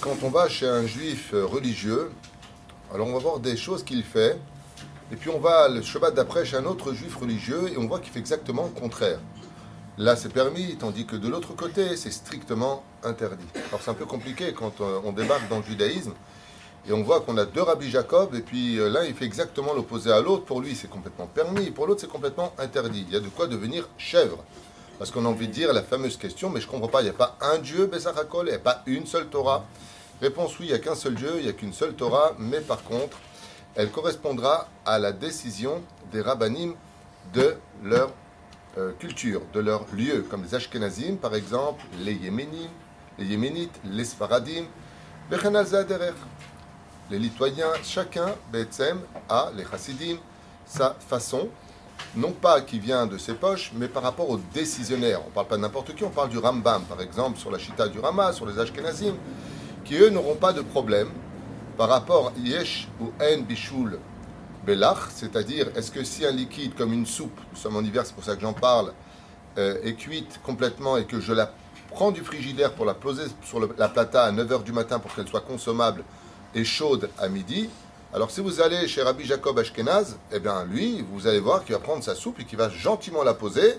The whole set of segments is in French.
Quand on va chez un juif religieux, alors on va voir des choses qu'il fait, et puis on va le Shabbat d'après chez un autre juif religieux, et on voit qu'il fait exactement le contraire. Là, c'est permis, tandis que de l'autre côté, c'est strictement interdit. Alors c'est un peu compliqué quand euh, on débarque dans le judaïsme, et on voit qu'on a deux rabbis Jacob, et puis euh, l'un il fait exactement l'opposé à l'autre. Pour lui, c'est complètement permis, pour l'autre, c'est complètement interdit. Il y a de quoi devenir chèvre. Parce qu'on a envie de dire la fameuse question, mais je ne comprends pas, il n'y a pas un Dieu, il n'y a pas une seule Torah. Réponse oui, il n'y a qu'un seul Dieu, il n'y a qu'une seule Torah, mais par contre, elle correspondra à la décision des rabbinim de leur euh, culture, de leur lieu, comme les Ashkenazim, par exemple, les Yéménim, les Yéménites, les Sfaradim, les Lituaniens, chacun, Betsem, a, les Chassidim, sa façon, non pas qui vient de ses poches, mais par rapport aux décisionnaires. On ne parle pas de n'importe qui, on parle du Rambam, par exemple, sur la Chita du Rama, sur les Ashkenazim, qui eux n'auront pas de problème par rapport Yesh ou En Bishul Belach, c'est-à-dire est-ce que si un liquide comme une soupe, nous sommes en hiver, c'est pour ça que j'en parle, euh, est cuite complètement et que je la prends du frigidaire pour la poser sur la plata à 9h du matin pour qu'elle soit consommable et chaude à midi, alors si vous allez chez Rabbi Jacob Ashkenaz, eh bien lui, vous allez voir qu'il va prendre sa soupe et qu'il va gentiment la poser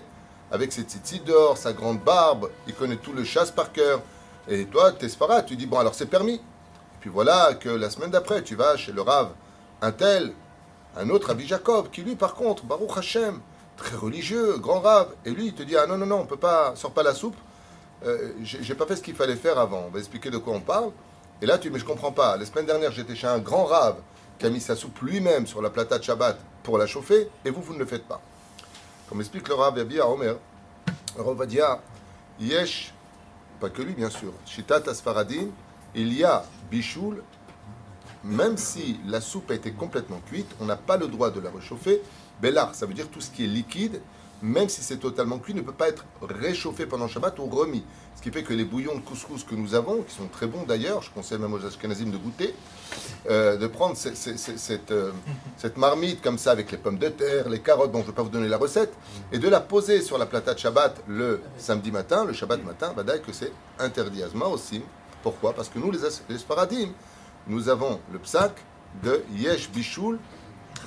avec ses tzitzit dehors, sa grande barbe, il connaît tout le chasse par cœur, et toi, t'es tu dis, bon, alors c'est permis. Et puis voilà que la semaine d'après, tu vas chez le Rav, un tel, un autre Rabbi Jacob, qui lui, par contre, Baruch Hashem, très religieux, grand Rav, et lui, il te dit, ah non, non, non, on peut pas, sort pas la soupe, euh, j'ai pas fait ce qu'il fallait faire avant, on va expliquer de quoi on parle. Et là, tu dis, mais je comprends pas, la semaine dernière, j'étais chez un grand Rav, qui a mis sa soupe lui-même sur la plata de Shabbat pour la chauffer, et vous, vous ne le faites pas. Comme explique le Rav Yabi à Omer, Rav va dire, Yesh pas que lui bien sûr, Shitat Asfaradim, il y a Bichoul, même si la soupe a été complètement cuite, on n'a pas le droit de la réchauffer. Bellar, ça veut dire tout ce qui est liquide, même si c'est totalement cuit, ne peut pas être réchauffé pendant Shabbat ou remis. Ce qui fait que les bouillons de couscous que nous avons, qui sont très bons d'ailleurs, je conseille même aux Ashkenazim de goûter, euh, de prendre cette, euh, cette, marmite comme ça avec les pommes de terre, les carottes, bon je ne vais pas vous donner la recette, et de la poser sur la plata de Shabbat le samedi matin, le Shabbat matin, badaï que c'est interdit. Azma aussi. Pourquoi? Parce que nous, les, les nous avons le psak de Yesh Bishul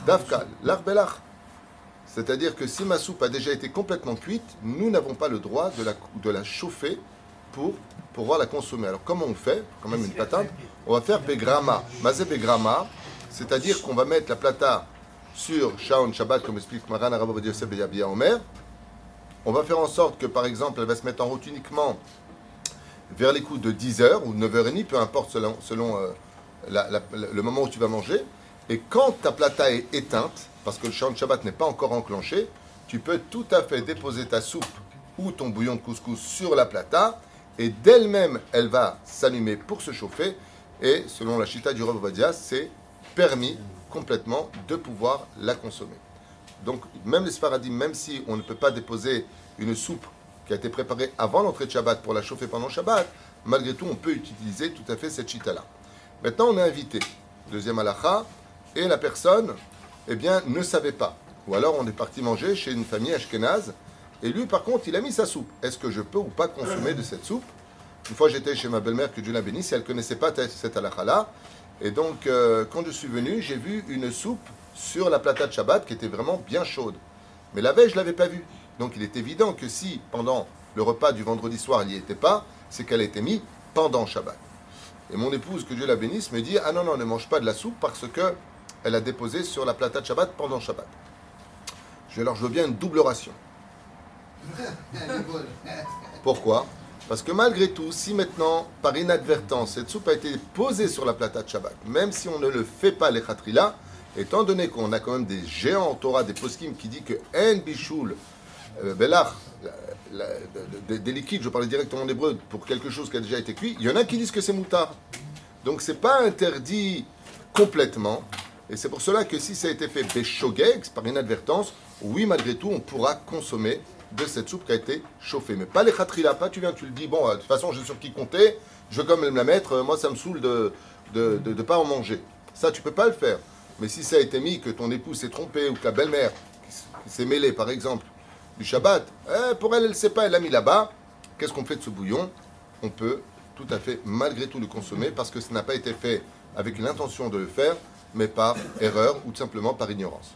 Davkal, l'arbelach. C'est-à-dire que si ma soupe a déjà été complètement cuite, nous n'avons pas le droit de la, chauffer pour pouvoir la consommer. Alors comment on fait Quand même une patente. On va faire begrama. Mazé begrama, c'est-à-dire qu'on va mettre la plata sur Shaon Shabbat, comme explique Maran Arabav Yosef Omer. On va faire en sorte que, par exemple, elle va se mettre en route uniquement vers les coups de 10h ou 9h30, peu importe selon, selon euh, le moment où tu vas manger. Et quand ta plata est éteinte, parce que le Shaon Shabbat n'est pas encore enclenché, tu peux tout à fait déposer ta soupe ou ton bouillon de couscous sur la plata et d'elle-même, elle va s'allumer pour se chauffer. Et selon la chita du Rav c'est permis complètement de pouvoir la consommer. Donc, même les Sfaradim, même si on ne peut pas déposer une soupe qui a été préparée avant l'entrée de Shabbat pour la chauffer pendant Shabbat, malgré tout, on peut utiliser tout à fait cette chita-là. Maintenant, on est invité. Deuxième halakha, et la personne, eh bien, ne savait pas. Ou alors, on est parti manger chez une famille ashkénaze et lui, par contre, il a mis sa soupe. Est-ce que je peux ou pas consommer de cette soupe? Une fois, j'étais chez ma belle-mère, que Dieu la bénisse, elle ne connaissait pas cette halakha-là. Et donc, euh, quand je suis venu, j'ai vu une soupe sur la plata de Shabbat qui était vraiment bien chaude. Mais la veille, je ne l'avais pas vue. Donc, il est évident que si, pendant le repas du vendredi soir, elle n'y était pas, c'est qu'elle a été mise pendant Shabbat. Et mon épouse, que Dieu la bénisse, me dit Ah non, non, ne mange pas de la soupe parce que elle a déposé sur la plata de Shabbat pendant Shabbat. Je, alors, je veux bien une double ration. Pourquoi? Parce que malgré tout, si maintenant, par inadvertance, cette soupe a été posée sur la plata de Shabbat, même si on ne le fait pas les khatrila, étant donné qu'on a quand même des géants en Torah, des poskim qui disent que en bichoul, euh, des liquides, je parlais directement en hébreu, pour quelque chose qui a déjà été cuit, il y en a qui disent que c'est moutard. Donc c'est pas interdit complètement. Et c'est pour cela que si ça a été fait béchogex, par inadvertance, oui, malgré tout, on pourra consommer de cette soupe qui a été chauffée. Mais pas les khatrila, pas tu viens, tu le dis, bon, de toute façon, j'ai sur qui compter, je veux quand même la mettre, moi ça me saoule de ne de, de, pas en manger. Ça, tu peux pas le faire. Mais si ça a été mis, que ton époux s'est trompé, ou que la belle-mère s'est mêlée, par exemple, du Shabbat. Eh, pour elle, elle ne sait pas, elle l'a mis là-bas. Qu'est-ce qu'on fait de ce bouillon? On peut tout à fait, malgré tout, le consommer parce que ça n'a pas été fait avec l'intention de le faire, mais par erreur ou tout simplement par ignorance.